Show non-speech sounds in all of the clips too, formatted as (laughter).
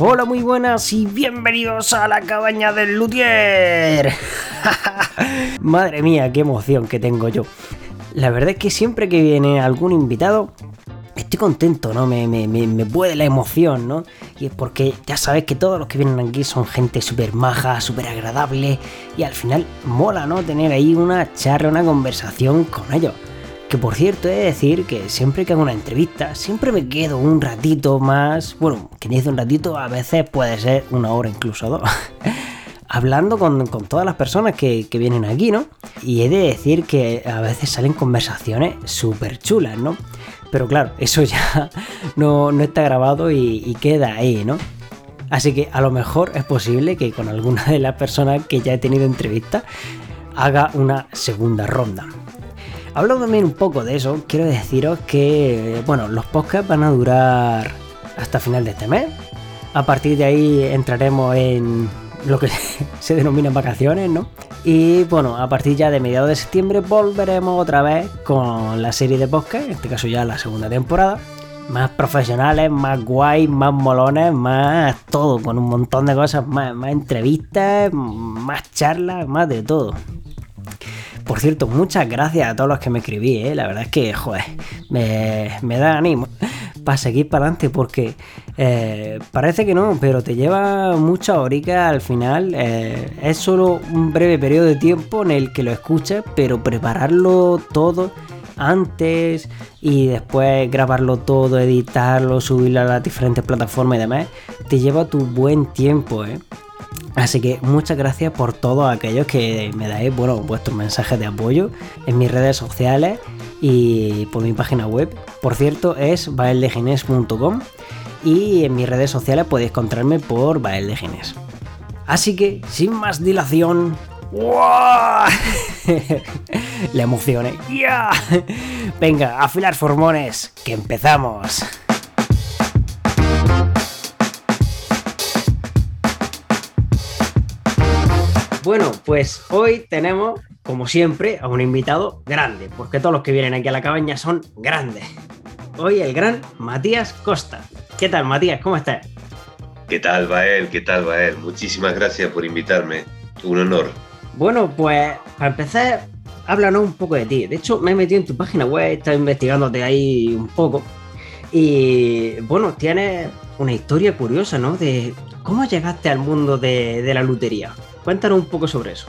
Hola, muy buenas y bienvenidos a la cabaña del Luthier. (laughs) Madre mía, qué emoción que tengo yo. La verdad es que siempre que viene algún invitado, estoy contento, ¿no? Me, puede la emoción, ¿no? Y es porque ya sabes que todos los que vienen aquí son gente súper maja, súper agradable y al final mola, ¿no? Tener ahí una charla, una conversación con ellos. Que por cierto, he de decir que siempre que hago una entrevista, siempre me quedo un ratito más. Bueno, que dice un ratito, a veces puede ser una hora incluso dos. (laughs) hablando con, todas las personas que, vienen aquí, ¿no? Y he de decir que a veces salen conversaciones súper chulas, ¿no? Pero claro, eso ya (laughs) no, está grabado y, y, queda ahí, ¿no? Así que a lo mejor es posible que con alguna de las personas que ya he tenido entrevista haga una segunda ronda. Hablando también un poco de eso, quiero deciros que, bueno, los podcasts van a durar hasta final de este mes. A partir de ahí entraremos en lo que (laughs) se denomina vacaciones, ¿no? Y bueno, a partir ya de mediados de septiembre volveremos otra vez con la serie de podcast, en este caso ya la segunda temporada. Más profesionales, más guay, más molones, más todo, con un montón de cosas, más entrevistas, más charlas, más de todo. Por cierto, muchas gracias a todos los que me escribí, ¿eh? la verdad es que, joder, me, da ánimo para seguir para adelante porque eh, parece que no, pero te lleva mucha horica al final. Eh, es solo un breve periodo de tiempo en el que lo escuchas, pero prepararlo todo antes y después grabarlo todo, editarlo, subirlo a las diferentes plataformas y demás, te lleva tu buen tiempo, ¿eh? Así que muchas gracias por todos aquellos que me dais bueno, vuestros mensajes de apoyo en mis redes sociales y por mi página web. Por cierto, es baeldegines.com y en mis redes sociales podéis encontrarme por baeldegines. Así que, sin más dilación, ¡Wow! (laughs) La emoción, ¿eh? ¡Ya! Venga, afilar formones, que empezamos. Bueno, pues hoy tenemos, como siempre, a un invitado grande, porque todos los que vienen aquí a la cabaña son grandes. Hoy el gran Matías Costa. ¿Qué tal, Matías? ¿Cómo estás? ¿Qué tal, Bael? ¿Qué tal, Bael? Muchísimas gracias por invitarme. Un honor. Bueno, pues para empezar, háblanos un poco de ti. De hecho, me he metido en tu página web, he estado investigándote ahí un poco. Y bueno, tienes una historia curiosa, ¿no? De cómo llegaste al mundo de, de la lutería. Cuéntanos un poco sobre eso.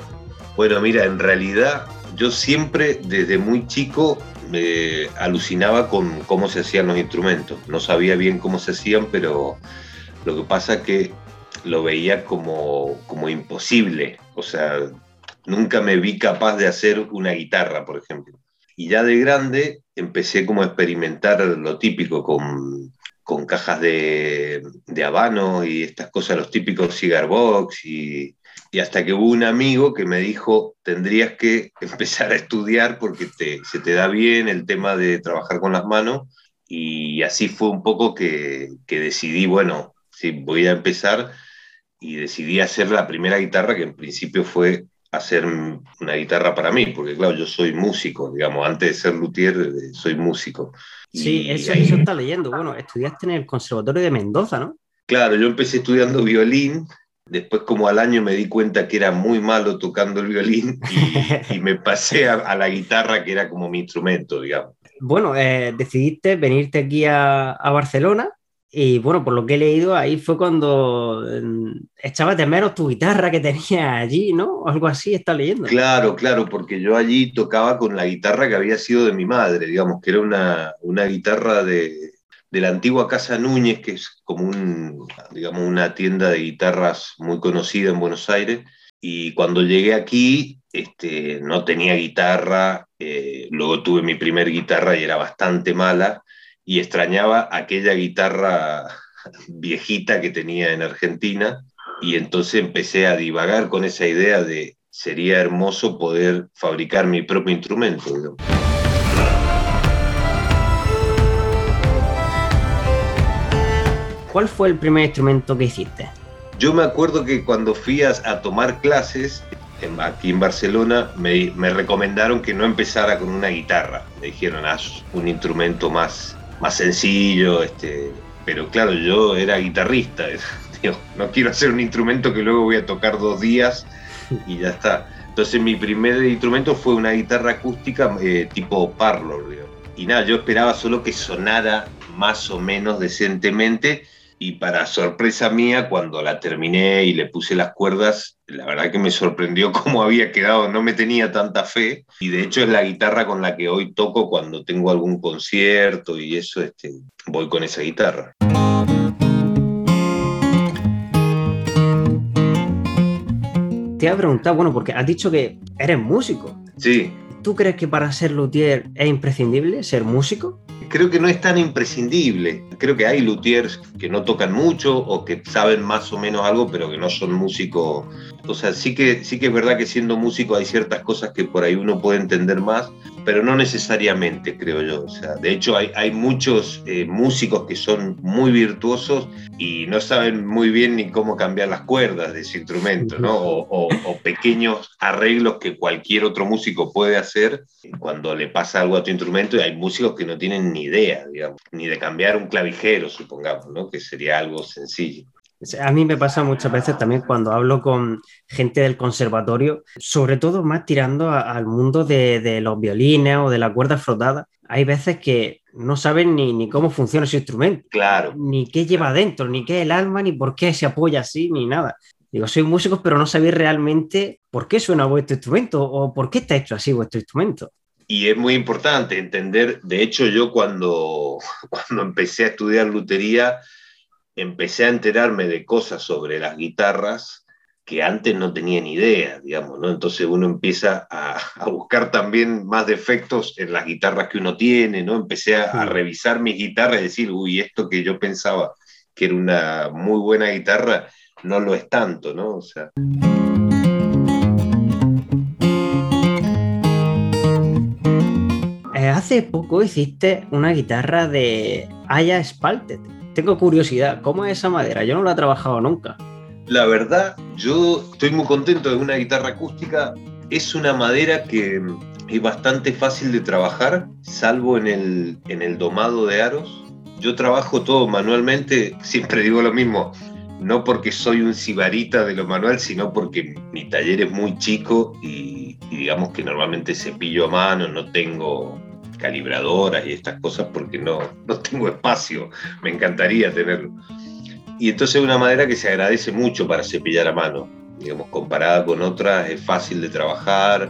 Bueno, mira, en realidad yo siempre desde muy chico me alucinaba con cómo se hacían los instrumentos. No sabía bien cómo se hacían, pero lo que pasa es que lo veía como, como imposible. O sea, nunca me vi capaz de hacer una guitarra, por ejemplo. Y ya de grande empecé como a experimentar lo típico con, con cajas de, de habano y estas cosas, los típicos cigar box y y hasta que hubo un amigo que me dijo, tendrías que (laughs) empezar a estudiar porque te, se te da bien el tema de trabajar con las manos. Y así fue un poco que, que decidí, bueno, sí, voy a empezar y decidí hacer la primera guitarra que en principio fue hacer una guitarra para mí, porque claro, yo soy músico, digamos, antes de ser luthier eh, soy músico. Sí, eso, eso está leyendo. Bueno, estudiaste en el Conservatorio de Mendoza, ¿no? Claro, yo empecé estudiando violín Después, como al año, me di cuenta que era muy malo tocando el violín y, (laughs) me pasé a, la guitarra, que era como mi instrumento, digamos. Bueno, eh, decidiste venirte aquí a, Barcelona y bueno, por lo que he leído, ahí fue cuando mm, echabas de menos tu guitarra que tenías allí, ¿no? Algo así, está leyendo. Claro, claro, porque yo allí tocaba con la guitarra que había sido de mi madre, digamos, que era una, una guitarra de, de la antigua Casa Núñez, que es como un, digamos, una tienda de guitarras muy conocida en Buenos Aires. Y cuando llegué aquí, este, no tenía guitarra, eh, luego tuve mi primer guitarra y era bastante mala, y extrañaba aquella guitarra (laughs) viejita que tenía en Argentina, y entonces empecé a divagar con esa idea de sería hermoso poder fabricar mi propio instrumento. ¿Cuál fue el primer instrumento que hiciste? Yo me acuerdo que cuando fui a, tomar clases aquí en Barcelona me, recomendaron que no empezara con una guitarra. Me dijeron, haz un instrumento más, más sencillo. Este, pero claro, yo era guitarrista, (laughs) no quiero hacer un instrumento que luego voy a tocar dos días y ya está. Entonces mi primer instrumento fue una guitarra acústica eh, tipo parlor, Y nada, yo esperaba solo que sonara más o menos decentemente y para sorpresa mía, cuando la terminé y le puse las cuerdas, la verdad que me sorprendió (laughs) cómo había quedado, no me tenía tanta fe y de hecho es la guitarra con la que hoy toco cuando tengo algún concierto y eso, este, voy con esa guitarra. Te he preguntado, bueno, porque has dicho que eres músico. Sí. ¿Tú crees que para ser luthier es imprescindible ser músico? Creo que no es tan imprescindible. Creo que hay luthiers que no tocan mucho o que saben más o menos algo, pero que no son músicos. O sea, sí que, sí que es verdad que siendo músico hay ciertas cosas que por ahí uno puede entender más, pero no necesariamente, creo yo. O sea, de hecho, hay, hay muchos eh, músicos que son muy virtuosos y no saben muy bien ni cómo cambiar las cuerdas de ese instrumento, ¿no? O, pequeños arreglos que cualquier otro músico puede hacer cuando le pasa algo a tu instrumento y hay músicos que no tienen ni idea, digamos, ni de cambiar un clavijero, supongamos, ¿no? Que sería algo sencillo. A mí me pasa muchas veces también cuando hablo con gente del conservatorio, sobre todo más tirando al mundo de, los violines o de la cuerda frotada. Hay veces que no saben ni, cómo funciona ese instrumento. Claro. Ni qué lleva adentro, ni qué es el alma, ni por qué se apoya así, ni nada. Digo, soy músico, pero no sabéis realmente por qué suena vuestro instrumento o por qué está hecho así vuestro instrumento. Y es muy importante entender, de hecho yo cuando, (laughs) cuando empecé a estudiar lutería, empecé a enterarme de cosas sobre las guitarras que antes no tenía ni idea, digamos, ¿no? Entonces uno empieza a, buscar también más defectos en las guitarras que uno tiene, ¿no? Empecé a, revisar mis guitarras y decir, uy, esto que yo pensaba que era una muy buena guitarra, no lo es tanto, ¿no? O sea... Eh, hace poco hiciste una guitarra de Aya Spalted tengo curiosidad, ¿cómo es esa madera? Yo no la he trabajado nunca. La verdad, yo estoy muy contento de una guitarra acústica. Es una madera que es bastante fácil de trabajar, salvo en el, en el domado de aros. Yo trabajo todo manualmente, siempre digo lo mismo, no porque soy un sibarita de lo manual, sino porque mi taller es muy chico y, y digamos que normalmente cepillo a mano, no tengo calibradoras y estas cosas porque no, no tengo espacio, me encantaría tenerlo. Y entonces es una madera que se agradece mucho para cepillar a mano, digamos, comparada con otras es fácil de trabajar,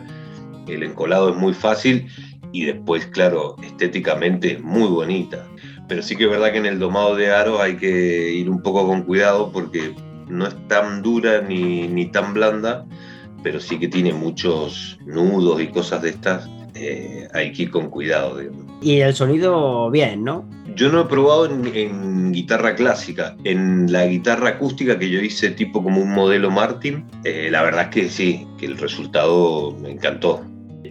el encolado es muy fácil y después, claro, estéticamente es muy bonita. Pero sí que es verdad que en el domado de aro hay que ir un poco con cuidado porque no es tan dura ni, ni tan blanda, pero sí que tiene muchos nudos y cosas de estas eh, hay que ir con cuidado. Y el sonido bien, ¿no? Yo no he probado en, guitarra clásica. En la guitarra acústica que yo hice tipo como un modelo Martin, eh, la verdad es que sí, que el resultado me encantó.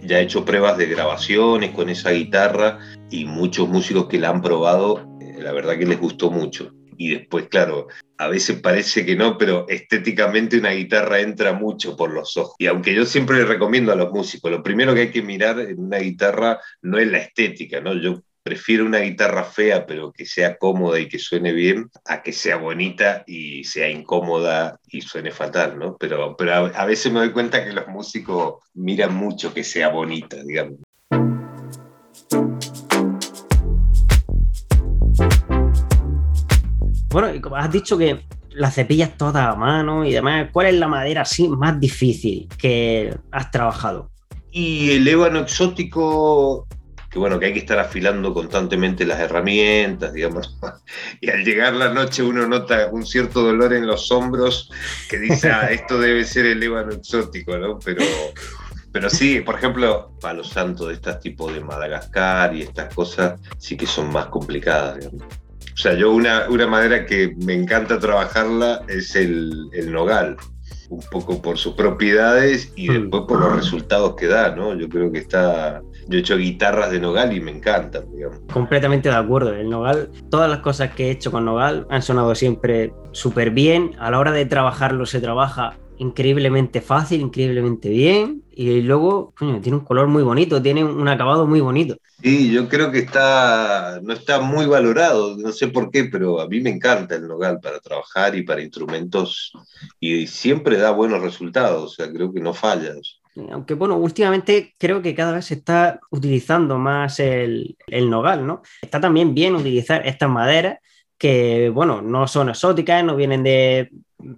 Ya he hecho pruebas de grabaciones con esa guitarra y muchos músicos que la han probado, eh, la verdad que les gustó mucho y después, claro, a veces parece que no, pero estéticamente una guitarra entra mucho por los ojos. Y aunque yo siempre le recomiendo a los músicos, lo primero que hay que mirar en una guitarra no es la estética, ¿no? Yo prefiero una guitarra fea, pero que sea cómoda y que suene bien, a que sea bonita y sea incómoda y suene fatal, ¿no? Pero, pero a, a veces me doy cuenta que los músicos miran mucho que sea bonita, digamos. Bueno, y como has dicho que las cepillas todas a mano y demás, ¿cuál es la madera así más difícil que has trabajado? Y el ébano exótico, que bueno, que hay que estar afilando constantemente las herramientas, digamos. (laughs) Y al llegar la noche uno nota un cierto dolor en los hombros que dice, ah, (laughs) esto debe ser el ébano exótico, ¿no? Pero, pero sí, por ejemplo, palo santo de estas tipos de Madagascar y estas cosas sí que son más complicadas, digamos. O sea, yo una, una madera que me encanta trabajarla es el, el nogal, un poco por sus propiedades y mm. después por los resultados que da, ¿no? Yo creo que está... Yo he hecho guitarras de nogal y me encantan, digamos. Completamente de acuerdo. El nogal, todas las cosas que he hecho con nogal han sonado siempre súper bien. A la hora de trabajarlo se trabaja increíblemente fácil, increíblemente bien y luego tiene un color muy bonito, tiene un acabado muy bonito. Sí, yo creo que está, no está muy valorado, no sé por qué, pero a mí me encanta el nogal para trabajar y para instrumentos y siempre da buenos resultados, o sea, creo que no falla. Aunque bueno, últimamente creo que cada vez se está utilizando más el, el nogal, ¿no? Está también bien utilizar estas maderas que, bueno, no son exóticas, no vienen de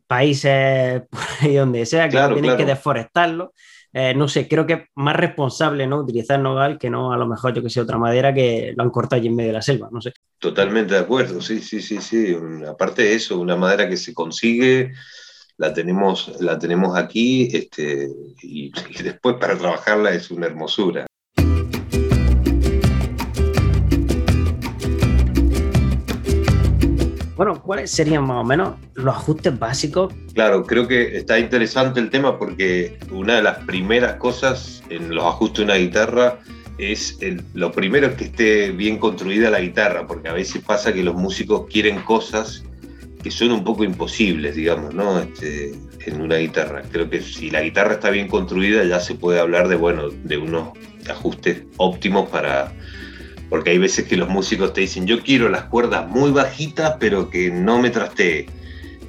países (laughs) por ahí donde sea, que tienen que deforestarlo eh, no sé, creo que es más responsable ¿no? utilizar nogal que no a lo mejor yo que sé otra madera que lo han cortado allí en medio de la selva, no sé. Totalmente de acuerdo, sí, sí, sí, sí. Aparte de eso, una madera que se consigue, la tenemos, la tenemos aquí este, y después para trabajarla es una hermosura. Bueno, ¿cuáles serían más o menos los ajustes básicos? Claro, creo que está interesante el tema porque una de las primeras cosas en los ajustes de una guitarra es lo primero que esté bien construida la guitarra, porque a veces pasa que los músicos quieren cosas que son un poco imposibles, digamos, ¿no? Este, en una guitarra. Creo que si la guitarra está bien construida ya se puede hablar de, bueno, de unos ajustes óptimos para, porque hay veces que los músicos te dicen, yo quiero las cuerdas muy bajitas, pero que no me trastee.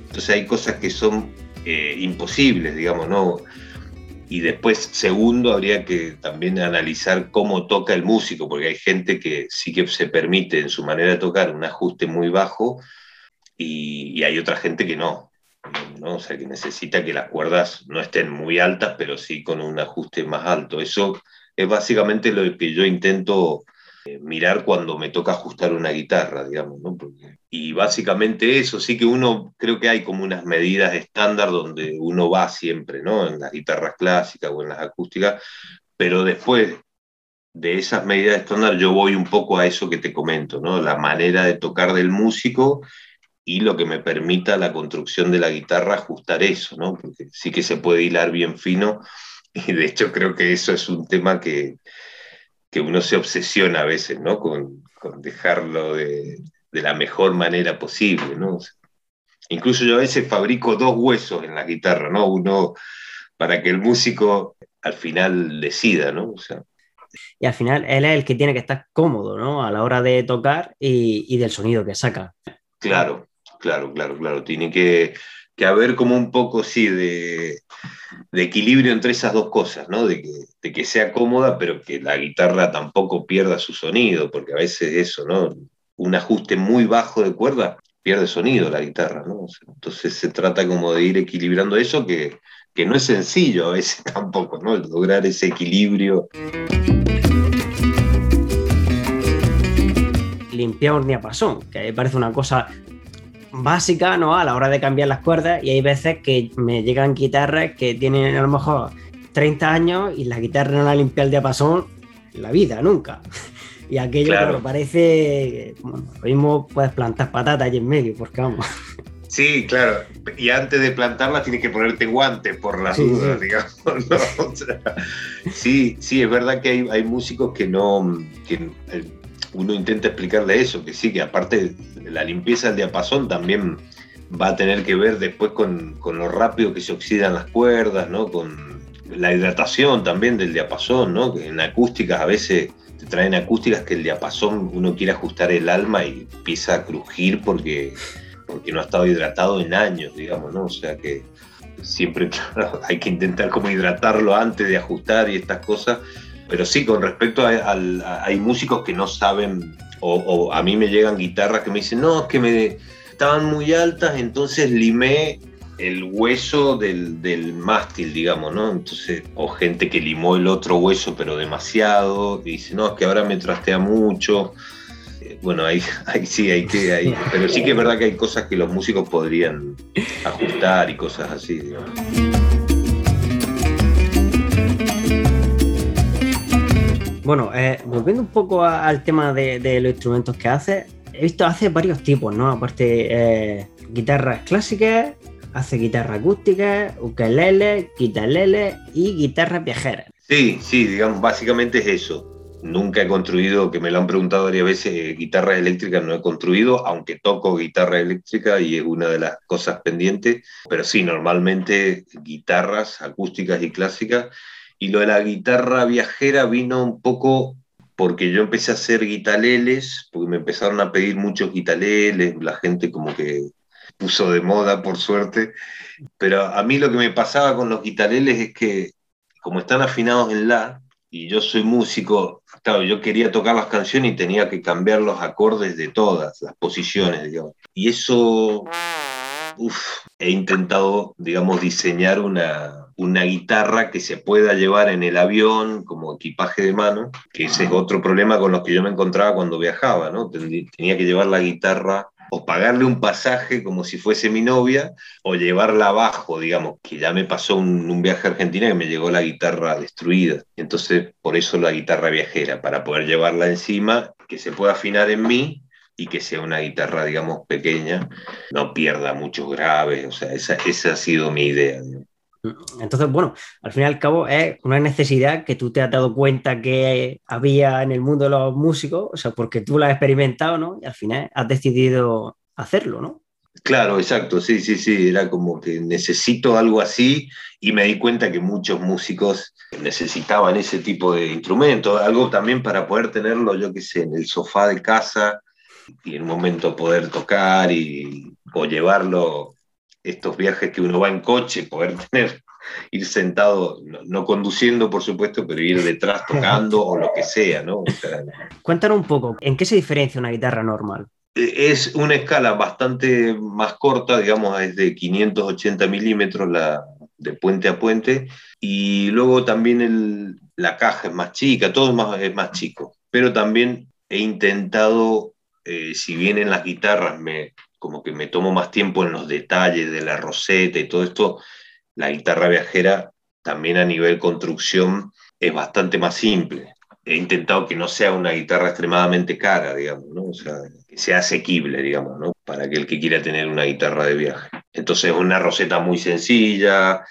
Entonces hay cosas que son eh, imposibles, digamos, ¿no? Y después, segundo, habría que también analizar cómo toca el músico, porque hay gente que sí que se permite en su manera de tocar un ajuste muy bajo y, hay otra gente que no, ¿no? O sea, que necesita que las cuerdas no estén muy altas, pero sí con un ajuste más alto. Eso es básicamente lo que yo intento eh, mirar cuando me toca ajustar una guitarra, digamos, ¿no? y básicamente eso, sí que uno, creo que hay como unas medidas estándar donde uno va siempre, ¿no? En las guitarras clásicas o en las acústicas, pero después de esas medidas estándar yo voy un poco a eso que te comento, ¿no? La manera de tocar del músico y lo que me permita la construcción de la guitarra ajustar eso, ¿no? Porque sí que se puede hilar bien fino y de hecho creo que eso es un tema que, que uno se obsesiona a veces, ¿no? Con, dejarlo de, la mejor manera posible, ¿no? incluso yo a veces fabrico dos huesos en la guitarra, ¿no? Uno para que el músico al final decida, ¿no? y al final él es el que tiene que estar cómodo, ¿no? A la hora de tocar y, y del sonido que saca. Claro, claro, claro, claro. Tiene que, que haber como un poco, sí, de, equilibrio entre esas dos cosas, ¿no? De que, sea cómoda, pero que la guitarra tampoco pierda su sonido, porque a veces eso, ¿no? Un ajuste muy bajo de cuerda pierde sonido la guitarra, ¿no? Entonces se trata como de ir equilibrando eso, que, que no es sencillo a veces (laughs) tampoco, ¿no? Lograr ese equilibrio. Limpiar un diapasón, que parece una cosa básica, ¿no? A la hora de cambiar las cuerdas y hay veces que me llegan guitarras que tienen a lo mejor 30 años y la guitarra no la limpia el diapasón la vida, nunca. Y aquello claro. parece, bueno, lo mismo puedes plantar patatas allí en medio, porque vamos. Sí, claro. Y antes de plantarlas tienes que ponerte guantes por las dudas, digamos. (laughs) sí, sí, es verdad que hay, hay músicos que no, que uno intenta explicarle eso, que sí, que aparte la limpieza del diapasón también va a tener que ver después con, lo rápido que se oxidan las cuerdas, ¿no? Con la hidratación también del diapasón, ¿no? Que en acústicas a veces te traen acústicas que el diapasón uno quiere ajustar el alma y empieza a crujir porque, porque no ha estado hidratado en años, digamos, ¿no? O sea que siempre (laughs) hay que intentar como hidratarlo antes de ajustar y estas cosas pero sí, con respecto a, hay músicos que no saben, o, a mí me llegan guitarras que me dicen, no, es que me estaban muy altas, entonces limé el hueso del, mástil, digamos, ¿no? Entonces, o gente que limó el otro hueso, pero demasiado, y dice, no, es que ahora me trastea mucho. Eh, bueno, ahí, (laughs) ahí sí, hay que, ahí, pero sí que es verdad que hay cosas que los músicos podrían ajustar y cosas así, digamos. Bueno, eh, volviendo un poco al tema de, los instrumentos que hace, he visto hace varios tipos, ¿no? Aparte, eh, guitarras clásicas, hace guitarra acústica, ukelele, guitarlele y guitarras viajeras. Sí, sí, digamos, básicamente es eso. Nunca he construido, que me lo han preguntado varias veces, eh, guitarras eléctricas no he construido, aunque toco guitarra eléctrica y es una de las cosas pendientes, pero sí, normalmente guitarras acústicas y clásicas Y lo de la guitarra viajera vino un poco porque yo empecé a hacer guitaleles, porque me empezaron a pedir muchos guitaleles, la gente como que puso de moda, por suerte. Pero a mí lo que me pasaba con los guitaleles es que, como están afinados en La, y yo soy músico, claro, yo quería tocar las canciones y tenía que cambiar los acordes de todas, las posiciones, digamos. Y eso, uf, he intentado, digamos, diseñar una, una guitarra que se pueda llevar en el avión como equipaje de mano, que ese es otro problema con los que yo me encontraba cuando viajaba, ¿no? Tenía que llevar la guitarra o pagarle un pasaje como si fuese mi novia, o llevarla abajo, digamos, que ya me pasó un, viaje a Argentina que me llegó la guitarra destruida. Entonces, por eso la guitarra viajera, para poder llevarla encima, que se pueda afinar en mí y que sea una guitarra, digamos, pequeña, no pierda muchos graves, o sea, esa, esa ha sido mi idea. Entonces, bueno, al fin y al cabo es una necesidad que tú te has dado cuenta que había en el mundo de los músicos, o sea, porque tú la has experimentado, ¿no? Y al final has decidido hacerlo, ¿no? Claro, exacto, sí, sí, sí, era como que necesito algo así y me di cuenta que muchos músicos necesitaban ese tipo de instrumento, algo también para poder tenerlo, yo qué sé, en el sofá de casa y en un momento poder tocar y, o llevarlo estos viajes que uno va en coche, poder (laughs) tener, ir sentado, no, conduciendo por supuesto, pero ir detrás tocando o lo que sea, ¿no? Cuéntanos un poco, ¿en qué se diferencia una guitarra normal? E, es una escala bastante más corta, digamos, es de 580 milímetros la, de puente a puente, y luego también el, la caja es más chica, todo es más, es más chico, pero también he intentado, eh, si bien en las guitarras me, como que me tomo más tiempo en los detalles de la roseta y todo esto, la guitarra viajera también a nivel construcción es bastante más simple. He intentado que no sea una guitarra extremadamente cara, digamos, ¿no? O sea, que sea asequible, digamos, ¿no? Para aquel que quiera tener una guitarra de viaje. Entonces, es una roseta muy sencilla,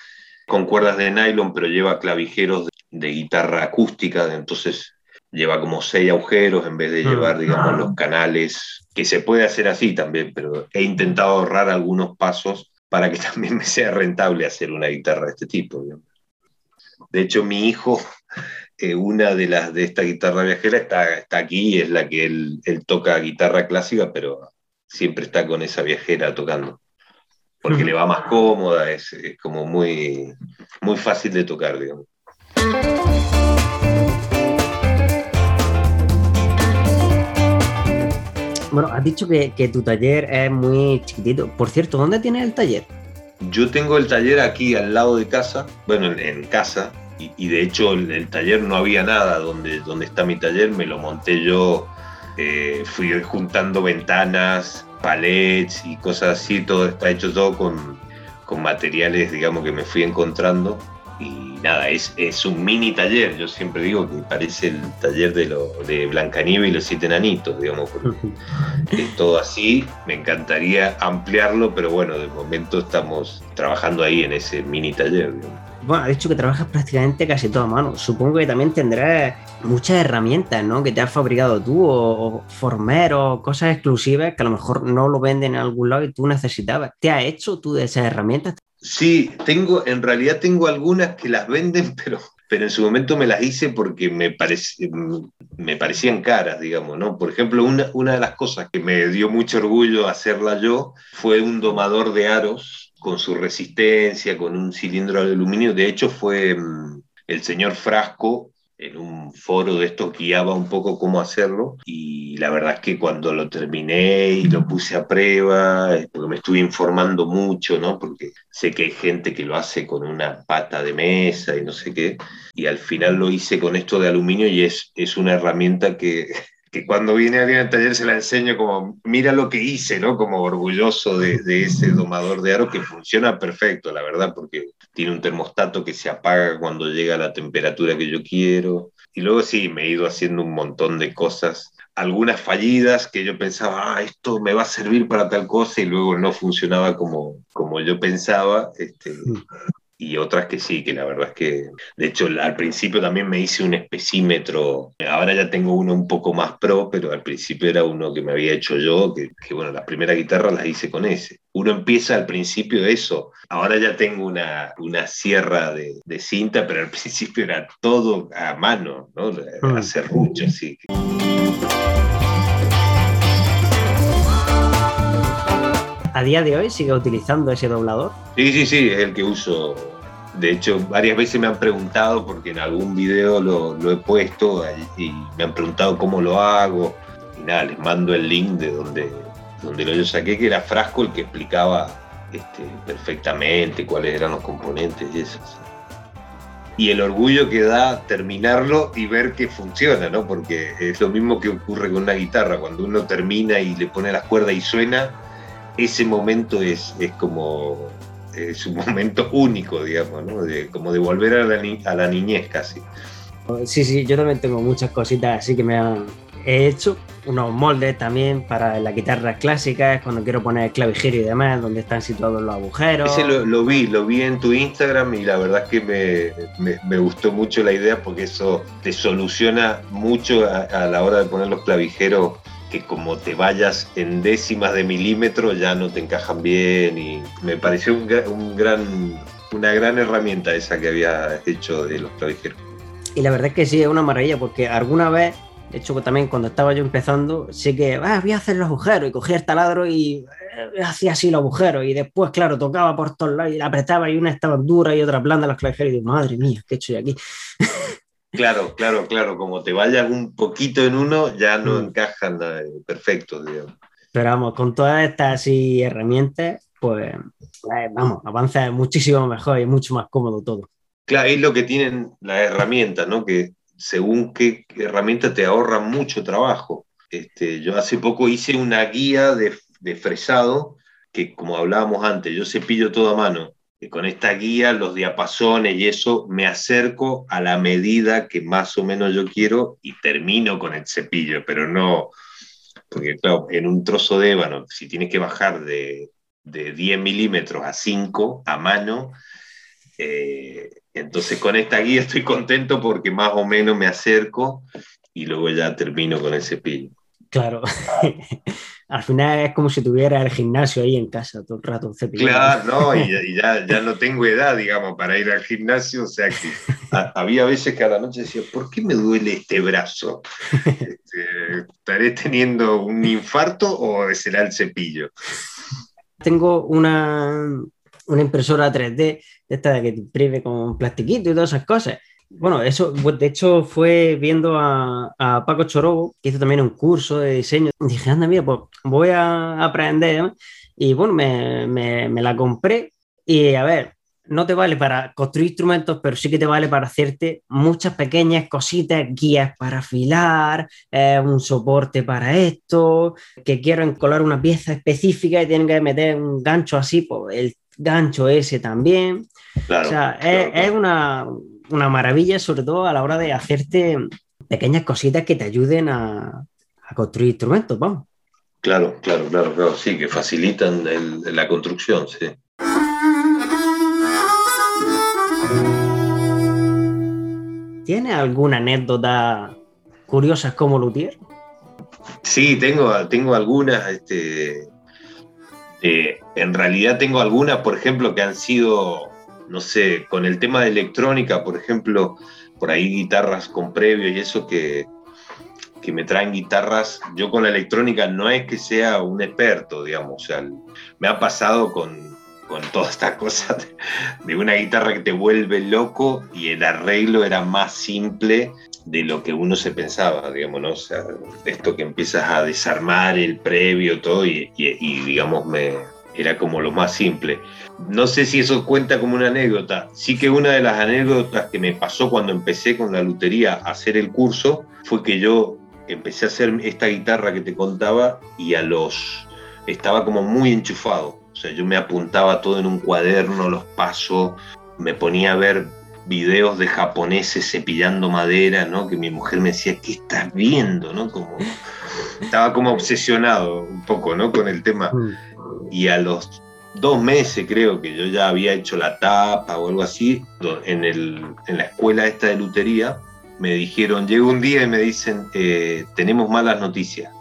con cuerdas de nylon, pero lleva clavijeros de, guitarra acústica, entonces lleva como seis agujeros en vez de llevar, mm. digamos, los canales, que se puede hacer así también, pero he intentado ahorrar algunos pasos para que (laughs) también me sea rentable hacer una guitarra de este tipo. De hecho, mi hijo, eh, una de las de esta guitarra viajera está, está aquí, es la que él, toca guitarra clásica, pero siempre está con esa viajera tocando, porque le va más cómoda, es, es como muy, muy fácil de tocar, digamos. Bueno, has dicho que, tu taller es muy chiquitito. Por cierto, ¿dónde tienes el taller? Yo tengo el taller aquí al lado de casa, bueno, en, casa, y, de hecho el, taller no había nada donde, donde está mi taller, me lo monté yo, eh, fui juntando ventanas, palets y cosas así, todo está hecho todo con, con materiales, digamos, que me fui encontrando y nada, es, es, un mini taller. Yo siempre digo que parece el taller de, lo, de Blancanieves y los siete enanitos, digamos, (laughs) es todo así. Me encantaría ampliarlo, pero bueno, de momento estamos trabajando ahí en ese mini taller. Bueno, ha dicho que trabajas prácticamente casi todo a mano. Supongo que también tendrás muchas herramientas, ¿no? Que te has fabricado tú, o, formeros, cosas exclusivas que a lo mejor no lo venden en algún lado y tú necesitabas. ¿Te has hecho tú de esas herramientas? Sí, tengo, en realidad tengo algunas que las venden, (laughs) pero, pero en su momento me las hice porque me, me parecían caras, digamos, ¿no? Por ejemplo, una, una de las cosas que me dio mucho orgullo hacerla yo fue un domador de aros con su resistencia, con un cilindro de aluminio. De hecho, fue mm, el señor Frasco en un foro de esto guiaba un poco cómo hacerlo y la verdad es que cuando lo terminé y lo puse a prueba, porque me estuve informando mucho, ¿no? Porque sé que hay gente que lo hace con una pata de mesa y no sé qué, y al final lo hice con esto de aluminio y es, es una herramienta que que cuando viene alguien al taller se la enseño como, mira lo que hice, ¿no? Como orgulloso de, ese domador de aro que funciona perfecto, la verdad, porque tiene un termostato que se apaga cuando llega a la temperatura que yo quiero. Y luego sí, me he ido haciendo un montón de cosas, algunas fallidas que yo pensaba, ah, esto me va a servir para tal cosa y luego no funcionaba como, como yo pensaba. Este, y otras que sí, que la verdad es que, de hecho, al principio también me hice un especímetro, ahora ya tengo uno un poco más pro, pero al principio era uno que me había hecho yo, que, bueno, las primeras guitarras las hice con ese. uno empieza al principio de eso. Ahora ya tengo una, una sierra de, cinta, pero al (laughs) principio era todo a mano, ¿no? A mm. serrucho, así. ¿A día de hoy sigue utilizando ese doblador? Sí, sí, sí, es el que uso. De hecho, varias veces me han preguntado, porque en algún video lo, he puesto y me han preguntado cómo lo hago. Y nada, les mando el link de donde, donde lo yo saqué, que era Frasco el que explicaba este, perfectamente cuáles eran los componentes y eso. Y el orgullo que da terminarlo y ver que funciona, ¿no? Porque es lo mismo que ocurre con una guitarra, cuando uno termina y le pone las cuerdas y suena, ese momento es, es como es un momento único, digamos, ¿no? De, como de volver a la, a la niñez casi. Sí, sí, yo también tengo muchas cositas así que me han, he hecho unos moldes también para las guitarras clásicas, cuando quiero poner clavijero y demás, donde están situados los agujeros. Ese lo, vi, lo vi en tu Instagram y la verdad es que me, gustó mucho la idea porque eso te soluciona mucho a, la hora de poner los clavijeros que como te vayas en décimas de milímetro ya no te encajan bien y me pareció un, gran, una gran herramienta esa que había hecho de los clavijeros. Y la verdad es que sí, es una maravilla porque alguna vez de hecho, también cuando estaba yo empezando, sé que ah, voy a hacer los agujeros y cogía el taladro y eh, hacía así los agujeros. Y después, claro, tocaba por todos lados y apretaba y una estaba dura y otra blanda los clavejeros. Y digo, madre mía, ¿qué he hecho aquí? (laughs) Claro, claro, claro. Como te vayas un poquito en uno, ya no mm. encajan perfecto, digamos. Pero vamos, con todas estas herramientas, pues eh, vamos, avanza muchísimo mejor y mucho más cómodo todo. Claro, es lo que tienen las herramientas, ¿no? Que según qué herramienta te ahorra mucho trabajo. Este, yo hace poco hice una guía de, fresado que, como hablábamos antes, yo cepillo todo a mano. Y con esta guía, los diapasones y eso, me acerco a la medida que más o menos yo quiero y termino con el cepillo, pero no, porque claro, en un trozo de ébano, si tienes que bajar de, de 10 milímetros a 5 a mano, eh, entonces con esta guía estoy contento porque más o menos me acerco y luego ya termino con el cepillo. Claro. (laughs) Al final es como si tuviera el gimnasio ahí en casa todo el rato cepillo. Claro, no, (laughs) y, ya, ya, no tengo edad, digamos, para ir al gimnasio. O sea que había veces que a la noche decía, ¿por qué me duele este brazo? Este, ¿Estaré teniendo un infarto o será el cepillo? Tengo una, una impresora 3D, esta de que te imprime con plastiquito y todas esas cosas. Bueno, eso, de hecho, fue viendo a, Paco Chorobo, que hizo también un curso de diseño. Dije, anda, mira, pues voy a aprender. Y bueno, me, me, la compré. Y a ver, no te vale para construir instrumentos, pero sí que te vale para hacerte muchas pequeñas cositas, guías para afilar, eh, un soporte para esto, que quiero encolar una pieza específica y tienen que meter un gancho así, pues el gancho ese también. o sea, es, una, maravilla, sobre todo a la hora de hacerte pequeñas cositas que te ayuden a, construir instrumentos, vamos. Claro, claro, claro, claro, sí, que facilitan la construcción, sí. ¿Tienes alguna anécdota curiosa como luthier? Sí, tengo, tengo algunas. Este, eh, en realidad tengo algunas, por ejemplo, que han sido, no sé, con el tema de electrónica, por ejemplo, por ahí guitarras con previo y eso que, que me traen guitarras. Yo con la electrónica no es que sea un experto, digamos, o sea, me ha pasado con, con toda esta cosa de una guitarra que te vuelve loco y el arreglo era más simple de lo que uno se pensaba, digamos, ¿no? O sea, esto que empiezas a desarmar el previo, todo, y, digamos, me, era como lo más simple. No sé si eso cuenta como una anécdota. Sí que una de las anécdotas que me pasó cuando empecé con la lutería a hacer el curso fue que yo empecé a hacer esta guitarra que te contaba y a los... estaba como muy enchufado. O sea, yo me apuntaba todo en un cuaderno, los pasos, me ponía a ver videos de japoneses cepillando madera, ¿no? Que mi mujer me decía, ¿qué estás viendo? ¿no? Como, estaba como obsesionado un poco, ¿no? Con el tema. Y a los dos meses creo que yo ya había hecho la tapa o algo así, en, el, en la escuela esta de lutería, me dijeron, llega un día y me dicen, eh, tenemos malas noticias.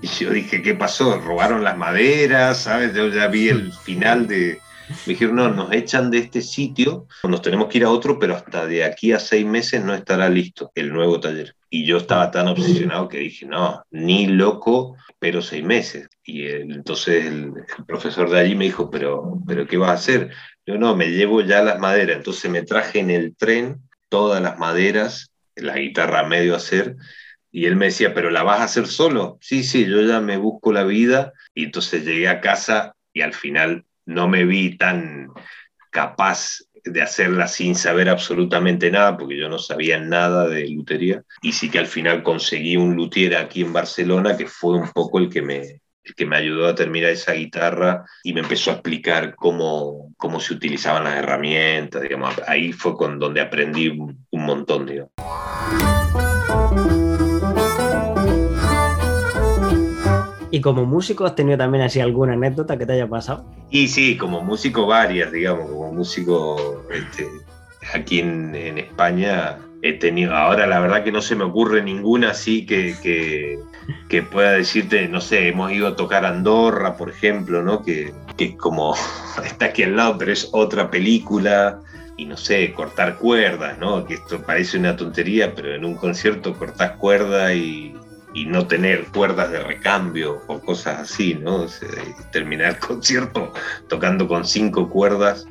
Y yo dije, ¿qué pasó? ¿Robaron las maderas? ¿Sabes? Yo ya vi el final de... Me dijeron, no, nos echan de este sitio, nos tenemos que ir a otro, pero hasta de aquí a seis meses no estará listo el nuevo taller. Y yo estaba tan obsesionado que dije, no, ni loco, pero seis meses. Y entonces el, profesor de allí me dijo, pero, pero ¿qué vas a hacer? Yo no, me llevo ya las maderas. Entonces me traje en el tren todas las maderas, la guitarra a medio hacer, y él me decía, ¿pero la vas a hacer solo? Sí, sí, yo ya me busco la vida. Y entonces llegué a casa y al final no me vi tan capaz de hacerla sin saber absolutamente nada, porque yo no sabía nada de lutería. Y sí que al final conseguí un luthier aquí en Barcelona que fue un poco el que me, que me ayudó a terminar esa guitarra y me empezó a explicar cómo, cómo se utilizaban las herramientas. Digamos. Ahí fue con donde aprendí un, montón. Digamos. ¿Y como músico has tenido también así alguna anécdota que te haya pasado? Y sí, como músico varias, digamos, como músico este, aquí en, España he tenido, ahora la verdad que no se me ocurre ninguna así que, que, pueda decirte, no sé, hemos ido a tocar Andorra, por ejemplo, ¿no? Que, que como (laughs) está aquí al lado, pero es otra película y no sé, cortar cuerdas, ¿no? Que esto parece una tontería, pero en un concierto cortas cuerda y, y no tener cuerdas de recambio o cosas así, ¿no? terminar el (laughs) concierto tocando con cinco cuerdas,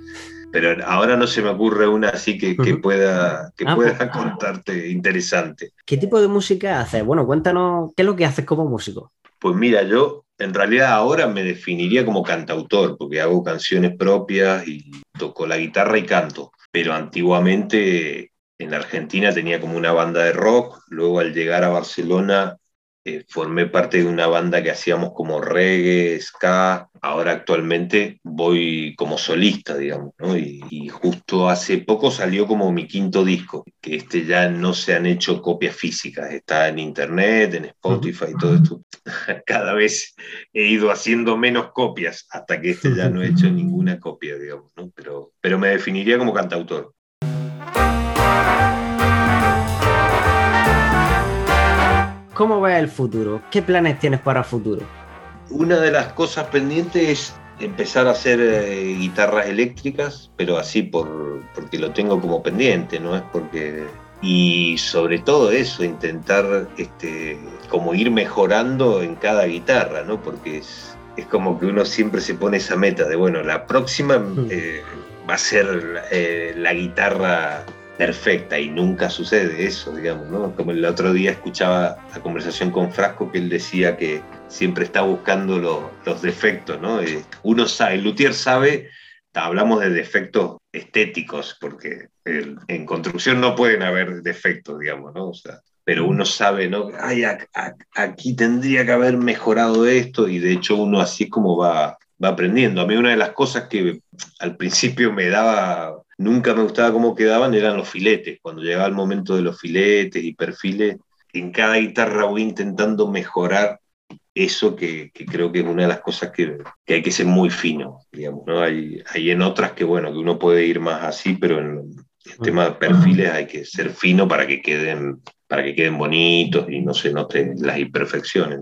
pero ahora no se me ocurre una así que, pueda, que ah, pueda pues, contarte interesante. ¿Qué tipo de música haces? Bueno, cuéntanos, ¿qué es lo que haces como músico? Pues mira, yo en realidad ahora me definiría como cantautor, porque hago canciones propias y toco la guitarra y canto, pero antiguamente en Argentina tenía como una banda de rock, luego al llegar a Barcelona eh, formé parte de una banda que hacíamos como reggae, ska, ahora actualmente voy como solista, digamos, ¿no? y, justo hace poco salió como mi quinto disco, que este ya no se han hecho copias físicas, está en internet, en Spotify y todo esto. (laughs) Cada vez he ido haciendo menos copias hasta que este ya no he hecho ninguna copia, digamos, ¿no? pero, pero me definiría como cantautor. ¿Cómo va el futuro? ¿Qué planes tienes para el futuro? Una de las cosas pendientes es empezar a hacer eh, guitarras eléctricas, pero así por, porque lo tengo como pendiente, no es porque... Y sobre todo eso, intentar este, como ir mejorando en cada guitarra, ¿no? Porque es, es como que uno siempre se pone esa meta de, bueno, la próxima mm. eh, va a ser eh, la guitarra perfecta y nunca sucede eso, digamos, ¿no? Como el otro día escuchaba la conversación con Frasco que él decía que siempre está buscando los defectos, ¿no? Eh, uno sabe, el luthier sabe, hablamos de defectos estéticos, porque en construcción no pueden haber defectos, digamos, ¿no? Pero uno sabe, ¿no? Ay, aquí tendría que haber mejorado esto y de hecho uno así es como va, va aprendiendo. A mí una de las cosas que al principio me daba nunca me gustaba cómo quedaban eran los filetes. Cuando llegaba el momento de los filetes y perfiles, en cada guitarra voy intentando mejorar eso que, creo que es una de las cosas que, hay que ser muy fino, digamos, ¿no? Hay, hay, en otras que, bueno, que uno puede ir más así, pero en el tema de perfiles hay que ser fino para que queden, para que queden bonitos y no se noten las imperfecciones.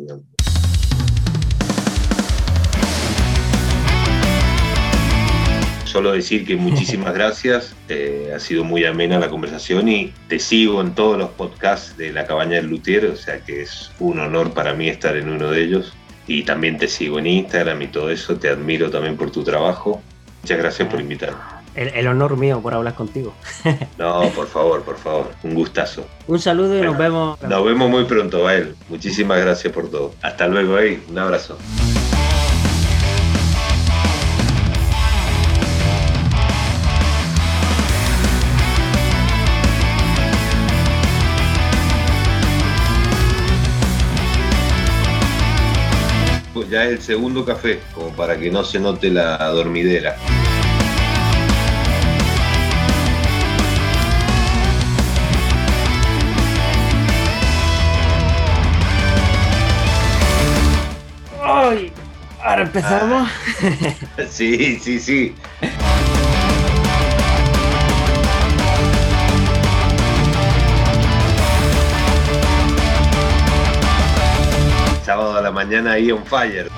Solo decir que muchísimas (laughs) gracias, eh, ha sido muy amena la conversación y te sigo en todos los podcasts de La Cabaña del Lutier, o sea que es un honor para mí estar en uno de ellos. Y también te sigo en Instagram y todo eso, te admiro también por tu trabajo. Muchas gracias por invitarme. El, honor mío por hablar contigo. (laughs) No, por favor, por favor, un gustazo. Un saludo y nos vemos. Nos vemos muy pronto, Bael. Muchísimas gracias por todo. Hasta luego, ahí. Un abrazo. Ya es el segundo café, como para que no se note la dormidera. ¡Ay! Ahora empezamos. Ah. (laughs) sí, sí, sí. Mañana ahí on fire.